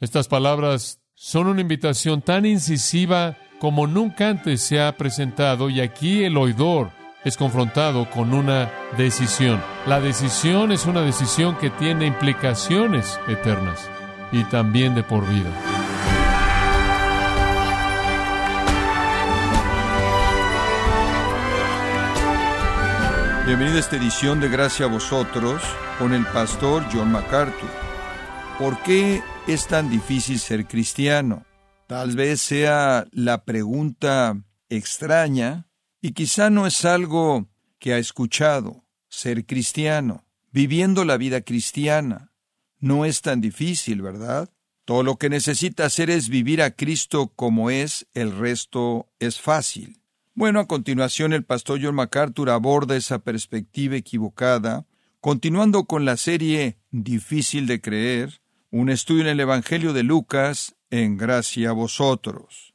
Estas palabras son una invitación tan incisiva como nunca antes se ha presentado y aquí el oidor es confrontado con una decisión. La decisión es una decisión que tiene implicaciones eternas y también de por vida. Bienvenido a esta edición de Gracia a vosotros con el pastor John MacArthur. ¿Por qué es tan difícil ser cristiano? Tal vez sea la pregunta extraña y quizá no es algo que ha escuchado. Ser cristiano, viviendo la vida cristiana, no es tan difícil, ¿verdad? Todo lo que necesita hacer es vivir a Cristo como es, el resto es fácil. Bueno, a continuación el pastor John MacArthur aborda esa perspectiva equivocada, continuando con la serie Difícil de creer, un estudio en el Evangelio de Lucas, en gracia a vosotros.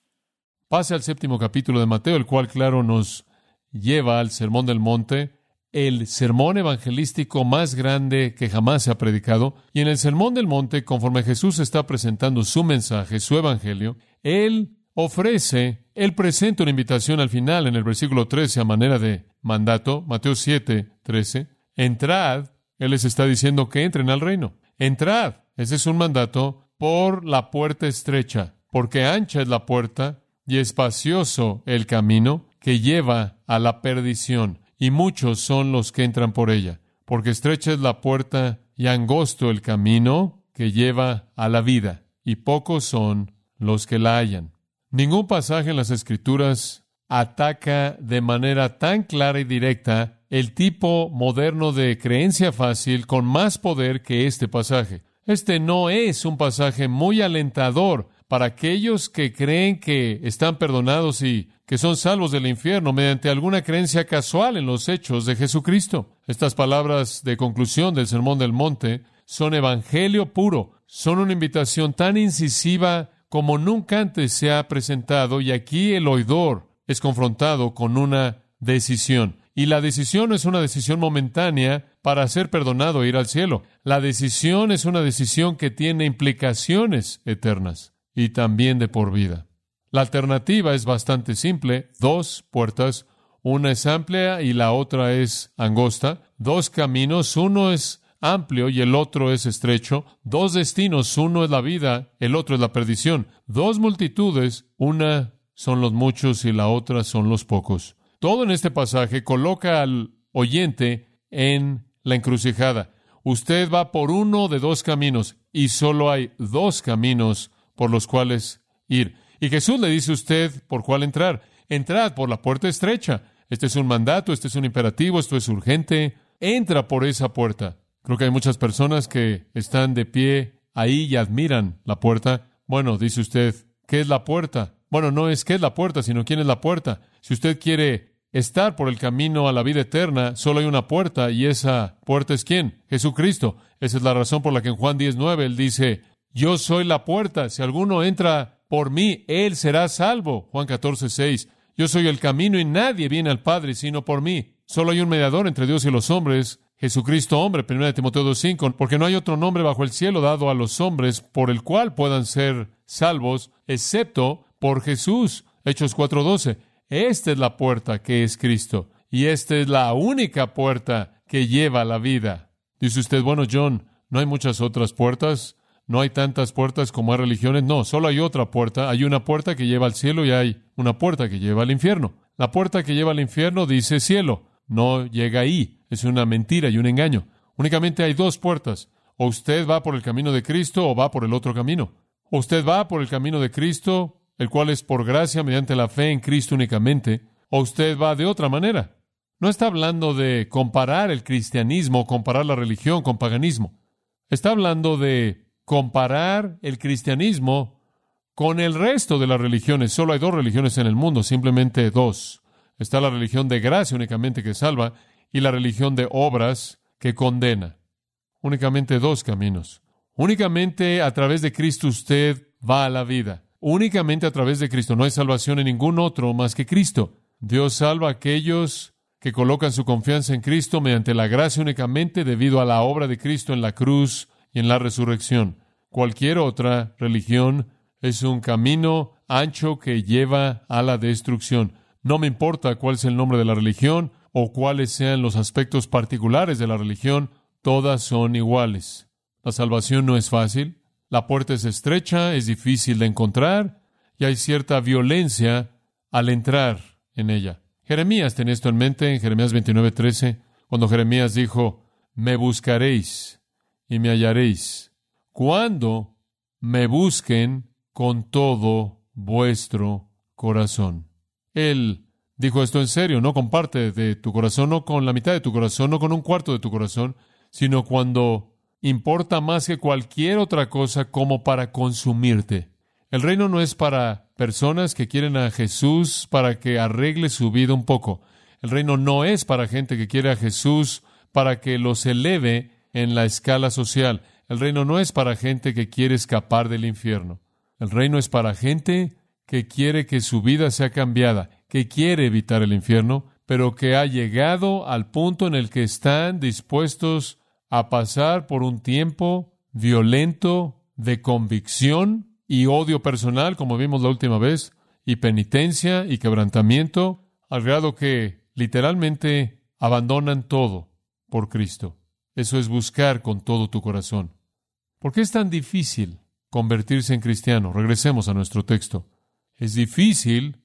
Pase al séptimo capítulo de Mateo, el cual, claro, nos lleva al Sermón del Monte, el sermón evangelístico más grande que jamás se ha predicado. Y en el Sermón del Monte, conforme Jesús está presentando su mensaje, su evangelio, Él ofrece, Él presenta una invitación al final en el versículo 13 a manera de mandato, Mateo 7, 13. Entrad, Él les está diciendo que entren al reino. Entrad, ese es un mandato por la puerta estrecha, porque ancha es la puerta y espacioso el camino que lleva a la perdición, y muchos son los que entran por ella, porque estrecha es la puerta y angosto el camino que lleva a la vida, y pocos son los que la hallan. Ningún pasaje en las Escrituras ataca de manera tan clara y directa el tipo moderno de creencia fácil con más poder que este pasaje. Este no es un pasaje muy alentador para aquellos que creen que están perdonados y que son salvos del infierno mediante alguna creencia casual en los hechos de Jesucristo. Estas palabras de conclusión del Sermón del Monte son evangelio puro, son una invitación tan incisiva como nunca antes se ha presentado y aquí el oidor es confrontado con una decisión. Y la decisión no es una decisión momentánea para ser perdonado e ir al cielo. La decisión es una decisión que tiene implicaciones eternas y también de por vida. La alternativa es bastante simple, dos puertas, una es amplia y la otra es angosta, dos caminos, uno es amplio y el otro es estrecho, dos destinos, uno es la vida, el otro es la perdición, dos multitudes, una son los muchos y la otra son los pocos. Todo en este pasaje coloca al oyente en la encrucijada. Usted va por uno de dos caminos y solo hay dos caminos por los cuales ir. Y Jesús le dice a usted por cuál entrar. Entrad por la puerta estrecha. Este es un mandato, este es un imperativo, esto es urgente. Entra por esa puerta. Creo que hay muchas personas que están de pie ahí y admiran la puerta. Bueno, dice usted, ¿qué es la puerta? Bueno, no es qué es la puerta, sino quién es la puerta. Si usted quiere estar por el camino a la vida eterna, solo hay una puerta y esa puerta es quién? Jesucristo. Esa es la razón por la que en Juan 19 él dice, yo soy la puerta. Si alguno entra por mí, él será salvo. Juan 14, 6. Yo soy el camino y nadie viene al Padre sino por mí. Solo hay un mediador entre Dios y los hombres, Jesucristo hombre, 1 Timoteo 2.5, porque no hay otro nombre bajo el cielo dado a los hombres por el cual puedan ser salvos, excepto por Jesús. Hechos 4.12. Esta es la puerta que es Cristo, y esta es la única puerta que lleva a la vida. Dice usted, bueno, John, ¿no hay muchas otras puertas? No hay tantas puertas como hay religiones. No, solo hay otra puerta. Hay una puerta que lleva al cielo y hay una puerta que lleva al infierno. La puerta que lleva al infierno dice cielo. No llega ahí. Es una mentira y un engaño. Únicamente hay dos puertas. O usted va por el camino de Cristo o va por el otro camino. O usted va por el camino de Cristo, el cual es por gracia mediante la fe en Cristo únicamente, o usted va de otra manera. No está hablando de comparar el cristianismo comparar la religión con paganismo. Está hablando de comparar el cristianismo con el resto de las religiones. Solo hay dos religiones en el mundo, simplemente dos. Está la religión de gracia únicamente que salva y la religión de obras que condena. Únicamente dos caminos. Únicamente a través de Cristo usted va a la vida. Únicamente a través de Cristo. No hay salvación en ningún otro más que Cristo. Dios salva a aquellos que colocan su confianza en Cristo mediante la gracia únicamente debido a la obra de Cristo en la cruz y en la resurrección. cualquier otra religión es un camino ancho que lleva a la destrucción. No me importa cuál es el nombre de la religión o cuáles sean los aspectos particulares de la religión, todas son iguales. La salvación no es fácil, la puerta es estrecha, es difícil de encontrar y hay cierta violencia al entrar en ella. Jeremías tenía esto en mente en Jeremías 29:13, cuando Jeremías dijo, me buscaréis y me hallaréis, cuando me busquen con todo vuestro corazón. Él dijo esto en serio, no con parte de tu corazón, no con la mitad de tu corazón, no con un cuarto de tu corazón, sino cuando importa más que cualquier otra cosa como para consumirte. El reino no es para personas que quieren a Jesús para que arregle su vida un poco. El reino no es para gente que quiere a Jesús para que los eleve en la escala social. El reino no es para gente que quiere escapar del infierno. El reino es para gente que quiere que su vida sea cambiada, que quiere evitar el infierno, pero que ha llegado al punto en el que están dispuestos a pasar por un tiempo violento de convicción y odio personal, como vimos la última vez, y penitencia y quebrantamiento, al grado que literalmente abandonan todo por Cristo. Eso es buscar con todo tu corazón. ¿Por qué es tan difícil convertirse en cristiano? Regresemos a nuestro texto. Es difícil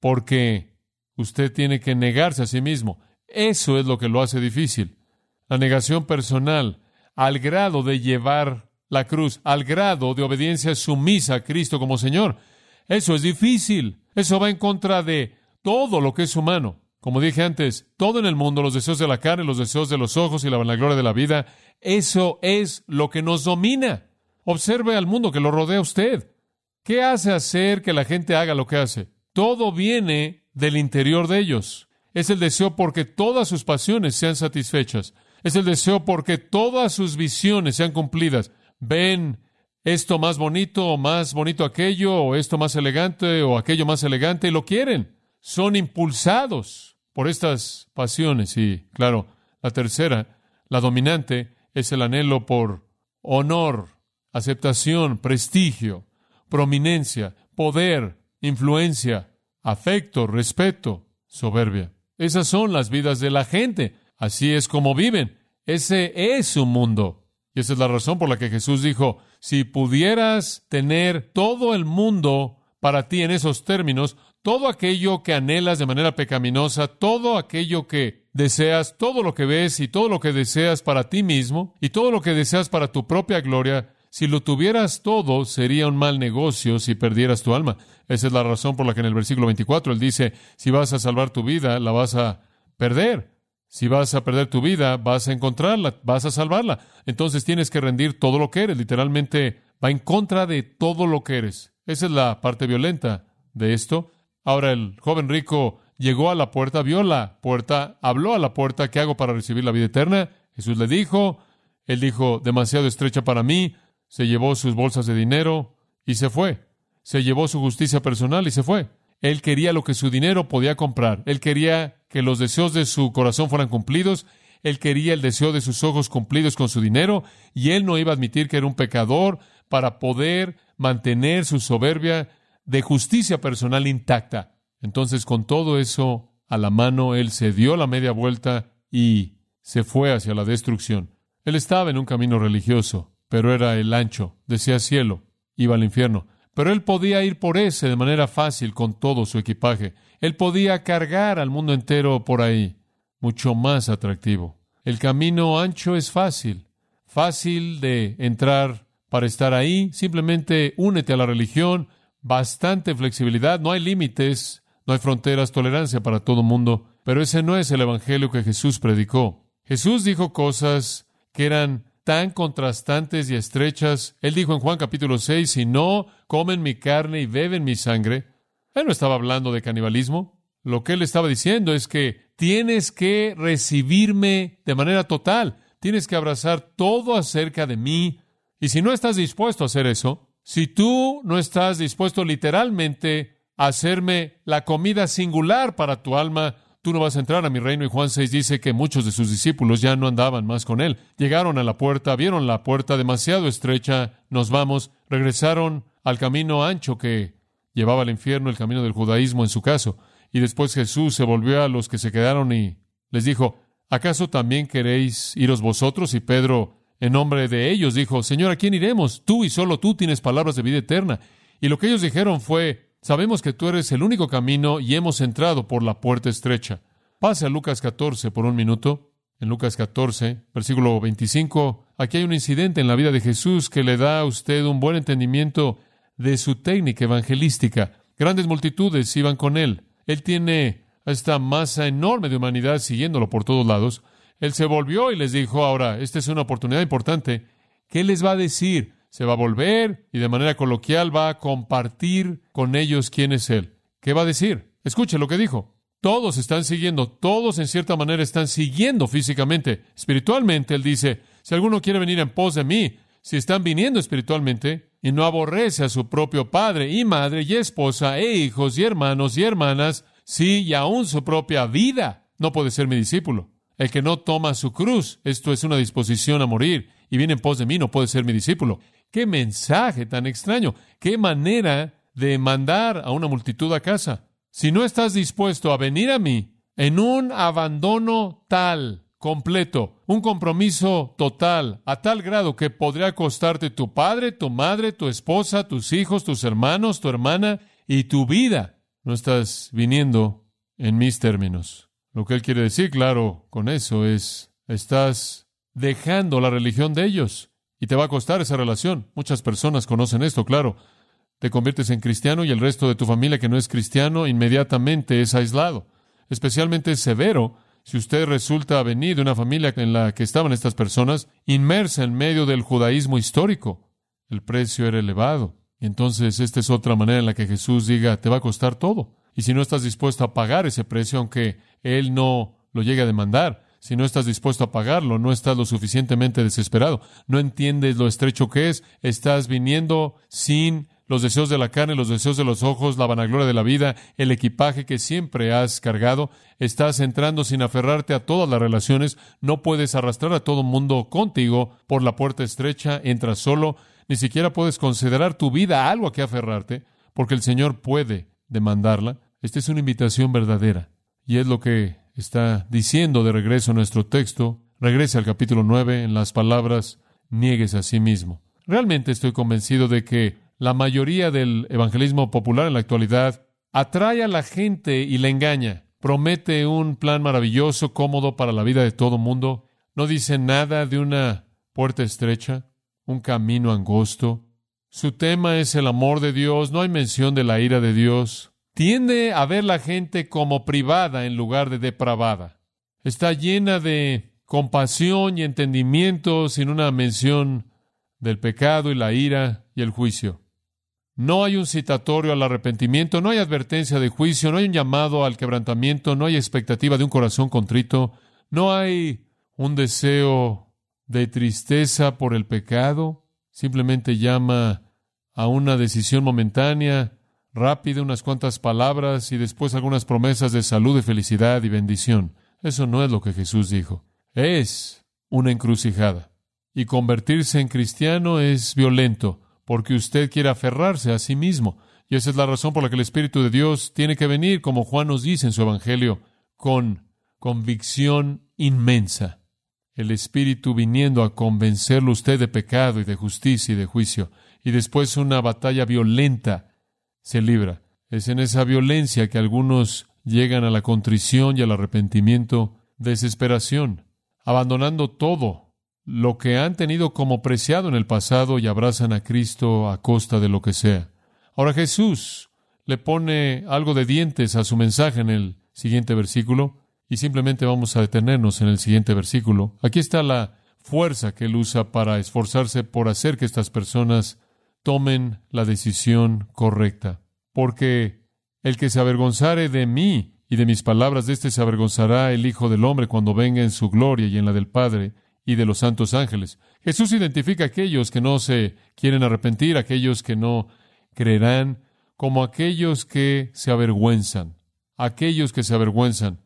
porque usted tiene que negarse a sí mismo. Eso es lo que lo hace difícil. La negación personal, al grado de llevar la cruz, al grado de obediencia sumisa a Cristo como Señor. Eso es difícil. Eso va en contra de todo lo que es humano. Como dije antes, todo en el mundo, los deseos de la carne, los deseos de los ojos y la vanagloria de la vida, eso es lo que nos domina. Observe al mundo que lo rodea usted. ¿Qué hace hacer que la gente haga lo que hace? Todo viene del interior de ellos. Es el deseo porque todas sus pasiones sean satisfechas. Es el deseo porque todas sus visiones sean cumplidas. Ven esto más bonito o más bonito aquello o esto más elegante o aquello más elegante y lo quieren. Son impulsados por estas pasiones y, claro, la tercera, la dominante, es el anhelo por honor, aceptación, prestigio, prominencia, poder, influencia, afecto, respeto, soberbia. Esas son las vidas de la gente. Así es como viven. Ese es su mundo. Y esa es la razón por la que Jesús dijo, si pudieras tener todo el mundo para ti en esos términos, todo aquello que anhelas de manera pecaminosa, todo aquello que deseas, todo lo que ves y todo lo que deseas para ti mismo y todo lo que deseas para tu propia gloria, si lo tuvieras todo, sería un mal negocio si perdieras tu alma. Esa es la razón por la que en el versículo 24 él dice, si vas a salvar tu vida, la vas a perder. Si vas a perder tu vida, vas a encontrarla, vas a salvarla. Entonces tienes que rendir todo lo que eres. Literalmente va en contra de todo lo que eres. Esa es la parte violenta de esto. Ahora el joven rico llegó a la puerta, vio la puerta, habló a la puerta, ¿qué hago para recibir la vida eterna? Jesús le dijo, él dijo, demasiado estrecha para mí, se llevó sus bolsas de dinero y se fue. Se llevó su justicia personal y se fue. Él quería lo que su dinero podía comprar. Él quería que los deseos de su corazón fueran cumplidos. Él quería el deseo de sus ojos cumplidos con su dinero y él no iba a admitir que era un pecador para poder mantener su soberbia de justicia personal intacta. Entonces, con todo eso a la mano, él se dio la media vuelta y se fue hacia la destrucción. Él estaba en un camino religioso, pero era el ancho, decía cielo, iba al infierno. Pero él podía ir por ese de manera fácil con todo su equipaje. Él podía cargar al mundo entero por ahí, mucho más atractivo. El camino ancho es fácil, fácil de entrar para estar ahí. Simplemente únete a la religión, bastante flexibilidad, no hay límites, no hay fronteras, tolerancia para todo mundo. Pero ese no es el evangelio que Jesús predicó. Jesús dijo cosas que eran tan contrastantes y estrechas. Él dijo en Juan capítulo 6, si no comen mi carne y beben mi sangre, él no estaba hablando de canibalismo. Lo que él estaba diciendo es que tienes que recibirme de manera total, tienes que abrazar todo acerca de mí. Y si no estás dispuesto a hacer eso, si tú no estás dispuesto literalmente a hacerme la comida singular para tu alma, tú no vas a entrar a mi reino. Y Juan 6 dice que muchos de sus discípulos ya no andaban más con él. Llegaron a la puerta, vieron la puerta demasiado estrecha, nos vamos, regresaron al camino ancho que llevaba al infierno, el camino del judaísmo en su caso. Y después Jesús se volvió a los que se quedaron y les dijo, ¿acaso también queréis iros vosotros? Y Pedro, en nombre de ellos, dijo, Señor, ¿a quién iremos? Tú y solo tú tienes palabras de vida eterna. Y lo que ellos dijeron fue, sabemos que tú eres el único camino y hemos entrado por la puerta estrecha. Pase a Lucas 14 por un minuto. En Lucas 14, versículo 25, aquí hay un incidente en la vida de Jesús que le da a usted un buen entendimiento de su técnica evangelística. Grandes multitudes iban con él. Él tiene esta masa enorme de humanidad siguiéndolo por todos lados. Él se volvió y les dijo, ahora, esta es una oportunidad importante. ¿Qué les va a decir? Se va a volver y de manera coloquial va a compartir con ellos quién es Él. ¿Qué va a decir? Escuche lo que dijo. Todos están siguiendo, todos en cierta manera están siguiendo físicamente. Espiritualmente, Él dice, si alguno quiere venir en pos de mí, si están viniendo espiritualmente y no aborrece a su propio padre y madre y esposa e hijos y hermanos y hermanas, sí, y aún su propia vida, no puede ser mi discípulo. El que no toma su cruz, esto es una disposición a morir, y viene en pos de mí, no puede ser mi discípulo. Qué mensaje tan extraño, qué manera de mandar a una multitud a casa. Si no estás dispuesto a venir a mí en un abandono tal completo, un compromiso total, a tal grado que podría costarte tu padre, tu madre, tu esposa, tus hijos, tus hermanos, tu hermana y tu vida. No estás viniendo en mis términos. Lo que él quiere decir, claro, con eso es, estás dejando la religión de ellos y te va a costar esa relación. Muchas personas conocen esto, claro. Te conviertes en cristiano y el resto de tu familia que no es cristiano inmediatamente es aislado. Especialmente es severo si usted resulta venir de una familia en la que estaban estas personas, inmersa en medio del judaísmo histórico, el precio era elevado. Entonces esta es otra manera en la que Jesús diga, te va a costar todo. Y si no estás dispuesto a pagar ese precio, aunque Él no lo llegue a demandar, si no estás dispuesto a pagarlo, no estás lo suficientemente desesperado, no entiendes lo estrecho que es, estás viniendo sin los deseos de la carne, los deseos de los ojos, la vanagloria de la vida, el equipaje que siempre has cargado. Estás entrando sin aferrarte a todas las relaciones. No puedes arrastrar a todo mundo contigo por la puerta estrecha. Entras solo. Ni siquiera puedes considerar tu vida algo a que aferrarte, porque el Señor puede demandarla. Esta es una invitación verdadera. Y es lo que está diciendo de regreso a nuestro texto. Regrese al capítulo 9 en las palabras, niegues a sí mismo. Realmente estoy convencido de que la mayoría del evangelismo popular en la actualidad atrae a la gente y la engaña. Promete un plan maravilloso, cómodo para la vida de todo mundo. No dice nada de una puerta estrecha, un camino angosto. Su tema es el amor de Dios, no hay mención de la ira de Dios. Tiende a ver la gente como privada en lugar de depravada. Está llena de compasión y entendimiento sin una mención del pecado y la ira y el juicio. No hay un citatorio al arrepentimiento, no hay advertencia de juicio, no hay un llamado al quebrantamiento, no hay expectativa de un corazón contrito, no hay un deseo de tristeza por el pecado, simplemente llama a una decisión momentánea, rápida, unas cuantas palabras y después algunas promesas de salud y felicidad y bendición. Eso no es lo que Jesús dijo. Es una encrucijada. Y convertirse en cristiano es violento porque usted quiere aferrarse a sí mismo. Y esa es la razón por la que el Espíritu de Dios tiene que venir, como Juan nos dice en su Evangelio, con convicción inmensa. El Espíritu viniendo a convencerlo usted de pecado y de justicia y de juicio. Y después una batalla violenta se libra. Es en esa violencia que algunos llegan a la contrición y al arrepentimiento, desesperación, abandonando todo lo que han tenido como preciado en el pasado y abrazan a Cristo a costa de lo que sea. Ahora Jesús le pone algo de dientes a su mensaje en el siguiente versículo y simplemente vamos a detenernos en el siguiente versículo. Aquí está la fuerza que él usa para esforzarse por hacer que estas personas tomen la decisión correcta. Porque el que se avergonzare de mí y de mis palabras, de éste se avergonzará el Hijo del Hombre cuando venga en su gloria y en la del Padre y de los santos ángeles. Jesús identifica a aquellos que no se quieren arrepentir, aquellos que no creerán, como aquellos que se avergüenzan, aquellos que se avergüenzan.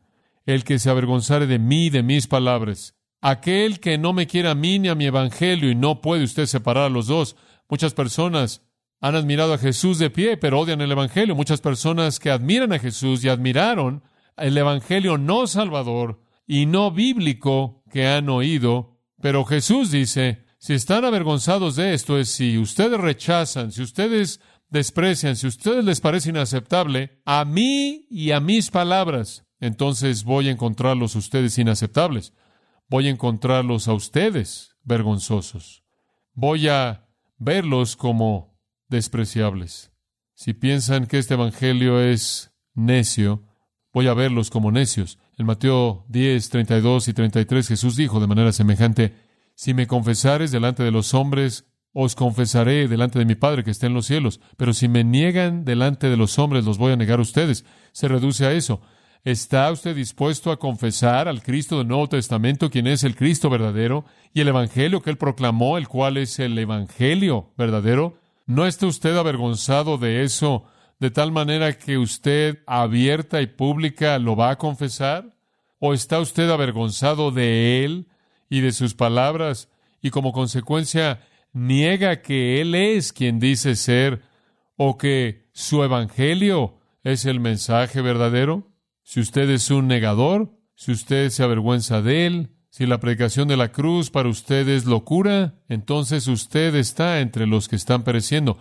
el que se avergonzare de mí y de mis palabras. Aquel que no me quiera a mí ni a mi evangelio, y no puede usted separar a los dos. Muchas personas han admirado a Jesús de pie, pero odian el evangelio. Muchas personas que admiran a Jesús y admiraron el evangelio no salvador y no bíblico que han oído. Pero Jesús dice, si están avergonzados de esto, es si ustedes rechazan, si ustedes desprecian, si ustedes les parece inaceptable, a mí y a mis palabras, entonces voy a encontrarlos ustedes inaceptables. Voy a encontrarlos a ustedes vergonzosos. Voy a verlos como despreciables. Si piensan que este Evangelio es necio, voy a verlos como necios. En Mateo 10, 32 y 33 Jesús dijo de manera semejante, Si me confesares delante de los hombres, os confesaré delante de mi Padre que está en los cielos, pero si me niegan delante de los hombres, los voy a negar a ustedes. Se reduce a eso. ¿Está usted dispuesto a confesar al Cristo del Nuevo Testamento, quien es el Cristo verdadero, y el Evangelio que él proclamó, el cual es el Evangelio verdadero? ¿No está usted avergonzado de eso de tal manera que usted abierta y pública lo va a confesar? ¿O está usted avergonzado de él y de sus palabras y como consecuencia niega que Él es quien dice ser o que su Evangelio es el mensaje verdadero? Si usted es un negador, si usted se avergüenza de Él, si la predicación de la cruz para usted es locura, entonces usted está entre los que están pereciendo.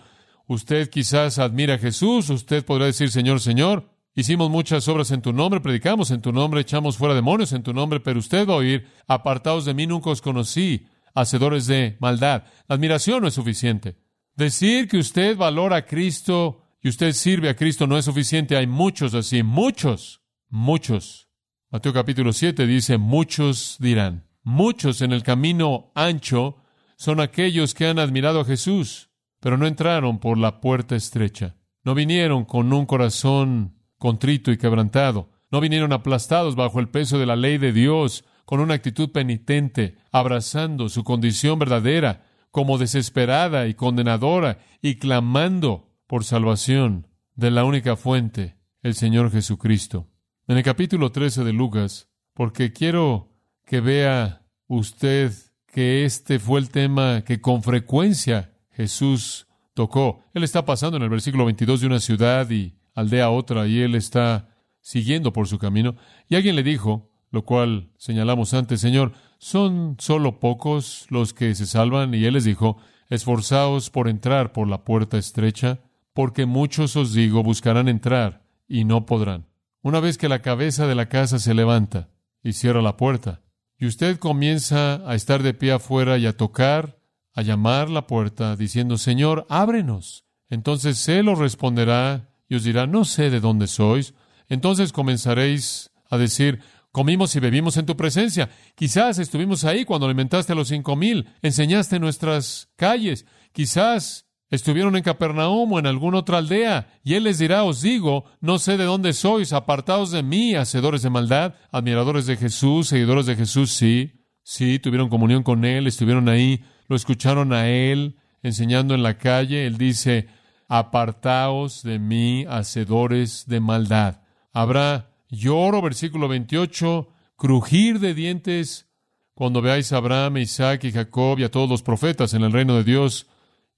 Usted quizás admira a Jesús, usted podrá decir, Señor, Señor, hicimos muchas obras en tu nombre, predicamos en tu nombre, echamos fuera demonios en tu nombre, pero usted va a oír, apartados de mí nunca os conocí, hacedores de maldad. La admiración no es suficiente. Decir que usted valora a Cristo y usted sirve a Cristo no es suficiente. Hay muchos así, muchos, muchos. Mateo capítulo 7 dice, muchos dirán. Muchos en el camino ancho son aquellos que han admirado a Jesús, pero no entraron por la puerta estrecha. No vinieron con un corazón contrito y quebrantado. No vinieron aplastados bajo el peso de la ley de Dios con una actitud penitente, abrazando su condición verdadera como desesperada y condenadora y clamando por salvación de la única fuente, el Señor Jesucristo. En el capítulo 13 de Lucas, porque quiero que vea usted que este fue el tema que con frecuencia Jesús tocó. Él está pasando en el versículo 22 de una ciudad y aldea a otra y él está siguiendo por su camino. Y alguien le dijo, lo cual señalamos antes, Señor, son solo pocos los que se salvan, y Él les dijo, esforzaos por entrar por la puerta estrecha, porque muchos os digo buscarán entrar y no podrán. Una vez que la cabeza de la casa se levanta y cierra la puerta, y usted comienza a estar de pie afuera y a tocar, a llamar la puerta, diciendo, Señor, ábrenos. Entonces Él os responderá y os dirá, no sé de dónde sois. Entonces comenzaréis a decir, Comimos y bebimos en tu presencia. Quizás estuvimos ahí cuando alimentaste a los cinco mil, enseñaste en nuestras calles. Quizás estuvieron en Capernaum o en alguna otra aldea. Y él les dirá, os digo, no sé de dónde sois, apartados de mí, hacedores de maldad, admiradores de Jesús, seguidores de Jesús, sí. Sí, tuvieron comunión con él, estuvieron ahí, lo escucharon a él enseñando en la calle. Él dice, apartaos de mí, hacedores de maldad. Habrá Lloro, versículo 28, crujir de dientes cuando veáis a Abraham, Isaac y Jacob y a todos los profetas en el reino de Dios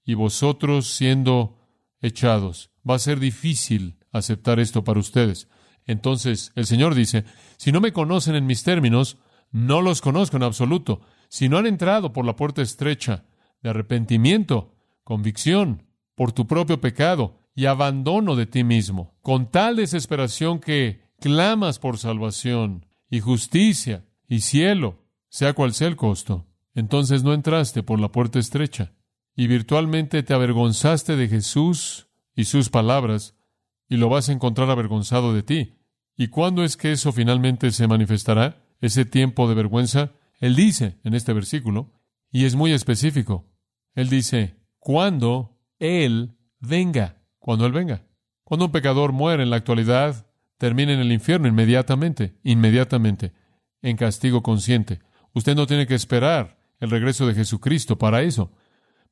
y vosotros siendo echados. Va a ser difícil aceptar esto para ustedes. Entonces el Señor dice, si no me conocen en mis términos, no los conozco en absoluto. Si no han entrado por la puerta estrecha de arrepentimiento, convicción por tu propio pecado y abandono de ti mismo, con tal desesperación que clamas por salvación y justicia y cielo, sea cual sea el costo, entonces no entraste por la puerta estrecha y virtualmente te avergonzaste de Jesús y sus palabras y lo vas a encontrar avergonzado de ti. ¿Y cuándo es que eso finalmente se manifestará? Ese tiempo de vergüenza. Él dice en este versículo, y es muy específico. Él dice, cuando Él venga, cuando Él venga. Cuando un pecador muere en la actualidad, termina en el infierno inmediatamente, inmediatamente, en castigo consciente. Usted no tiene que esperar el regreso de Jesucristo para eso.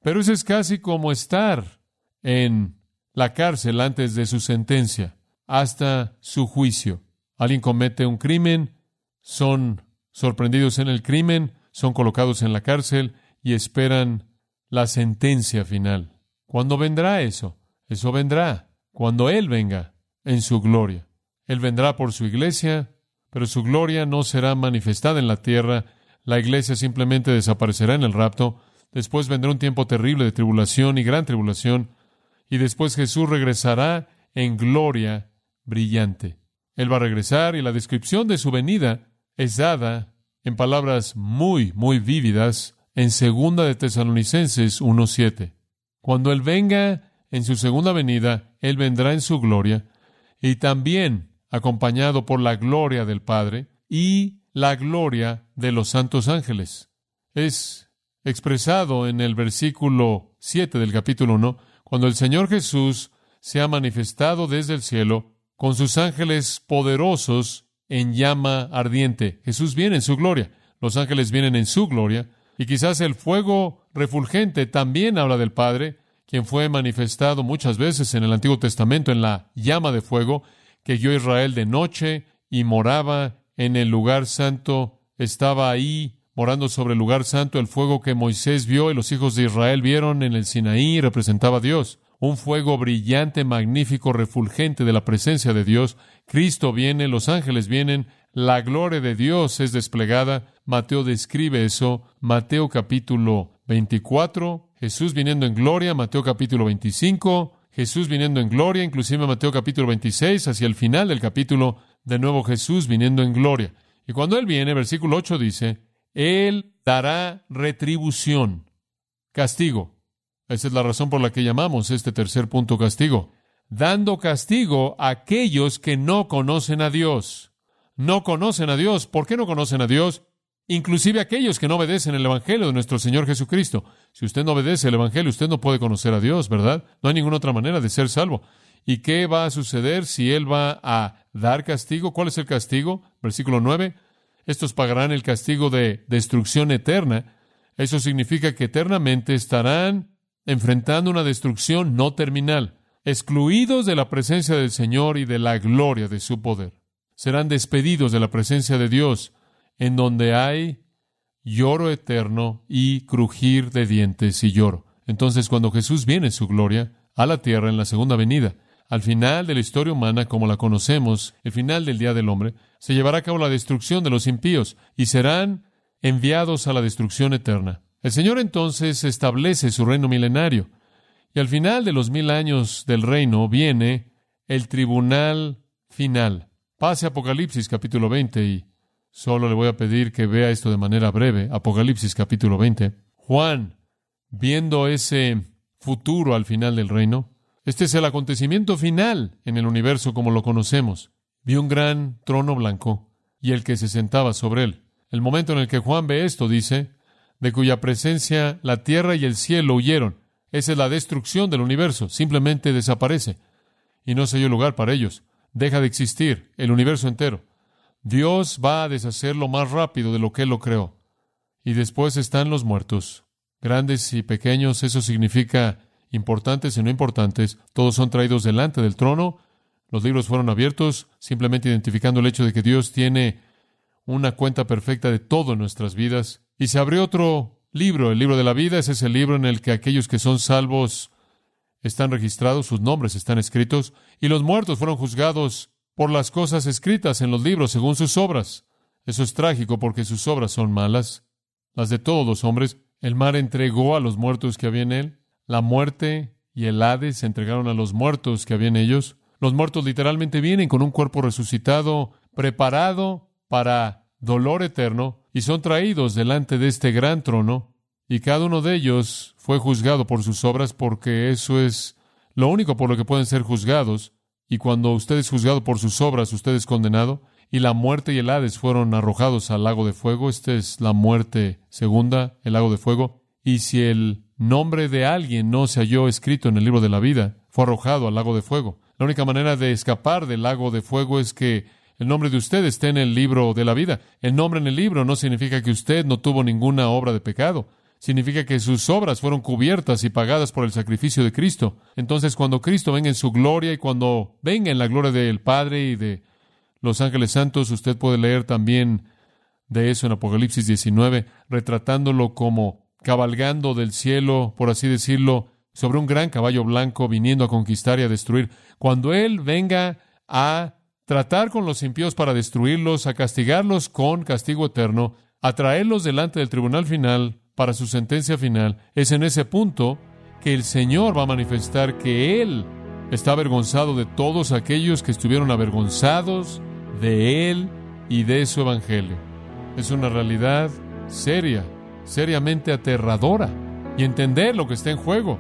Pero eso es casi como estar en la cárcel antes de su sentencia, hasta su juicio. Alguien comete un crimen son sorprendidos en el crimen, son colocados en la cárcel y esperan la sentencia final. ¿Cuándo vendrá eso? Eso vendrá cuando Él venga en su gloria. Él vendrá por su iglesia, pero su gloria no será manifestada en la tierra. La iglesia simplemente desaparecerá en el rapto. Después vendrá un tiempo terrible de tribulación y gran tribulación. Y después Jesús regresará en gloria brillante. Él va a regresar y la descripción de su venida es dada en palabras muy, muy vívidas en segunda de Tesalonicenses 1.7. Cuando Él venga en su segunda venida, Él vendrá en su gloria y también acompañado por la gloria del Padre y la gloria de los santos ángeles. Es expresado en el versículo 7 del capítulo 1, cuando el Señor Jesús se ha manifestado desde el cielo con sus ángeles poderosos en llama ardiente. Jesús viene en su gloria, los ángeles vienen en su gloria, y quizás el fuego refulgente también habla del Padre, quien fue manifestado muchas veces en el Antiguo Testamento en la llama de fuego, que guió Israel de noche y moraba en el lugar santo, estaba ahí morando sobre el lugar santo, el fuego que Moisés vio y los hijos de Israel vieron en el Sinaí representaba a Dios, un fuego brillante, magnífico, refulgente de la presencia de Dios. Cristo viene, los ángeles vienen, la gloria de Dios es desplegada. Mateo describe eso, Mateo capítulo 24, Jesús viniendo en gloria, Mateo capítulo 25, Jesús viniendo en gloria, inclusive Mateo capítulo 26, hacia el final del capítulo, de nuevo Jesús viniendo en gloria. Y cuando Él viene, versículo 8 dice, Él dará retribución, castigo. Esa es la razón por la que llamamos este tercer punto castigo. Dando castigo a aquellos que no conocen a Dios. No conocen a Dios. ¿Por qué no conocen a Dios? inclusive aquellos que no obedecen el Evangelio de nuestro Señor Jesucristo. Si usted no obedece el Evangelio, usted no puede conocer a Dios, ¿verdad? No hay ninguna otra manera de ser salvo. ¿Y qué va a suceder si Él va a dar castigo? ¿Cuál es el castigo? Versículo 9. Estos pagarán el castigo de destrucción eterna. Eso significa que eternamente estarán enfrentando una destrucción no terminal, excluidos de la presencia del Señor y de la gloria de su poder. Serán despedidos de la presencia de Dios en donde hay lloro eterno y crujir de dientes y lloro. Entonces, cuando Jesús viene en su gloria a la tierra en la segunda venida, al final de la historia humana como la conocemos, el final del día del hombre, se llevará a cabo la destrucción de los impíos y serán enviados a la destrucción eterna. El Señor entonces establece su reino milenario y al final de los mil años del reino viene el tribunal final. Pase Apocalipsis capítulo 20 y Solo le voy a pedir que vea esto de manera breve. Apocalipsis capítulo 20. Juan, viendo ese futuro al final del reino, este es el acontecimiento final en el universo como lo conocemos. Vio un gran trono blanco y el que se sentaba sobre él. El momento en el que Juan ve esto dice, de cuya presencia la tierra y el cielo huyeron. Esa es la destrucción del universo. Simplemente desaparece. Y no se halló lugar para ellos. Deja de existir el universo entero. Dios va a deshacerlo más rápido de lo que Él lo creó. Y después están los muertos, grandes y pequeños, eso significa importantes y no importantes, todos son traídos delante del trono, los libros fueron abiertos, simplemente identificando el hecho de que Dios tiene una cuenta perfecta de todo en nuestras vidas. Y se abrió otro libro, el libro de la vida, ese es el libro en el que aquellos que son salvos están registrados, sus nombres están escritos, y los muertos fueron juzgados por las cosas escritas en los libros según sus obras. Eso es trágico porque sus obras son malas, las de todos los hombres. El mar entregó a los muertos que había en él. La muerte y el Hades se entregaron a los muertos que había en ellos. Los muertos literalmente vienen con un cuerpo resucitado, preparado para dolor eterno, y son traídos delante de este gran trono, y cada uno de ellos fue juzgado por sus obras porque eso es lo único por lo que pueden ser juzgados. Y cuando usted es juzgado por sus obras, usted es condenado. Y la muerte y el Hades fueron arrojados al lago de fuego. Esta es la muerte segunda, el lago de fuego. Y si el nombre de alguien no se halló escrito en el libro de la vida, fue arrojado al lago de fuego. La única manera de escapar del lago de fuego es que el nombre de usted esté en el libro de la vida. El nombre en el libro no significa que usted no tuvo ninguna obra de pecado significa que sus obras fueron cubiertas y pagadas por el sacrificio de Cristo. Entonces, cuando Cristo venga en su gloria y cuando venga en la gloria del Padre y de los ángeles santos, usted puede leer también de eso en Apocalipsis 19, retratándolo como cabalgando del cielo, por así decirlo, sobre un gran caballo blanco viniendo a conquistar y a destruir. Cuando Él venga a tratar con los impíos para destruirlos, a castigarlos con castigo eterno, a traerlos delante del tribunal final para su sentencia final, es en ese punto que el Señor va a manifestar que Él está avergonzado de todos aquellos que estuvieron avergonzados de Él y de su Evangelio. Es una realidad seria, seriamente aterradora. Y entender lo que está en juego.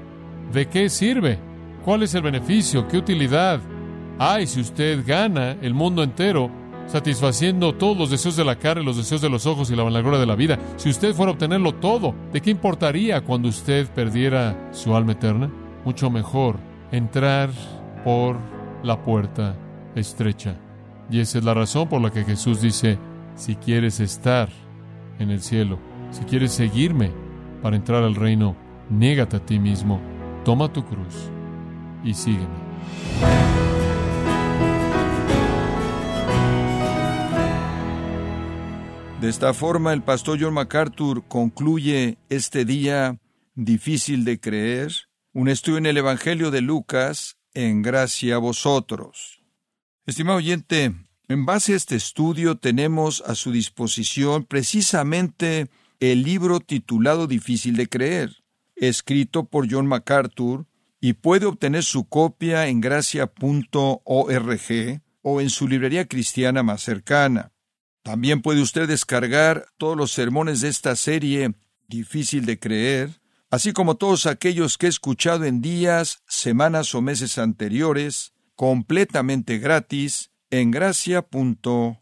¿De qué sirve? ¿Cuál es el beneficio? ¿Qué utilidad hay si usted gana el mundo entero satisfaciendo todos los deseos de la carne, los deseos de los ojos y la vanagloria de la vida? Si usted fuera a obtenerlo todo, ¿de qué importaría cuando usted perdiera su alma eterna? Mucho mejor entrar por la puerta estrecha. Y esa es la razón por la que Jesús dice, si quieres estar en el cielo, si quieres seguirme para entrar al reino, négate a ti mismo, toma tu cruz y sígueme. De esta forma, el pastor John MacArthur concluye este día difícil de creer, un estudio en el Evangelio de Lucas, en gracia a vosotros. Estimado oyente, en base a este estudio tenemos a su disposición precisamente el libro titulado Difícil de creer, escrito por John MacArthur, y puede obtener su copia en gracia.org o en su librería cristiana más cercana. También puede usted descargar todos los sermones de esta serie Difícil de creer, así como todos aquellos que he escuchado en días, semanas o meses anteriores, completamente gratis en gracia.org.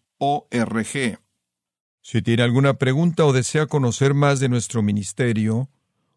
Si tiene alguna pregunta o desea conocer más de nuestro ministerio,